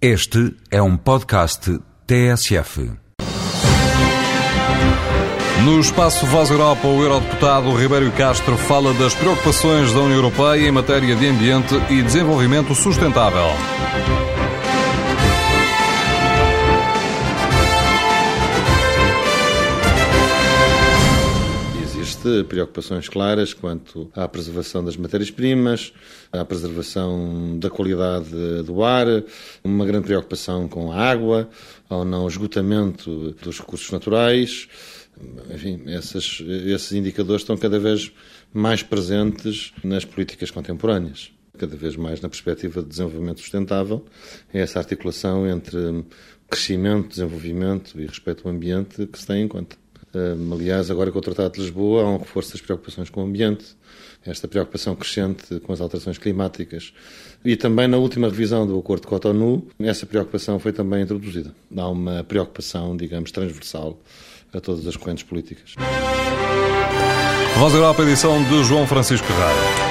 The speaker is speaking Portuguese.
Este é um podcast TSF. No espaço Voz Europa, o eurodeputado Ribeiro Castro fala das preocupações da União Europeia em matéria de ambiente e desenvolvimento sustentável. Preocupações claras quanto à preservação das matérias-primas, à preservação da qualidade do ar, uma grande preocupação com a água, ao não esgotamento dos recursos naturais. Enfim, esses, esses indicadores estão cada vez mais presentes nas políticas contemporâneas cada vez mais na perspectiva de desenvolvimento sustentável, é essa articulação entre crescimento, desenvolvimento e respeito ao ambiente que se tem em conta. Aliás, agora com o Tratado de Lisboa há um reforço das preocupações com o ambiente, esta preocupação crescente com as alterações climáticas. E também na última revisão do Acordo de Cotonou, essa preocupação foi também introduzida. Há uma preocupação, digamos, transversal a todas as correntes políticas. Voz Europa, edição de João Francisco Rara.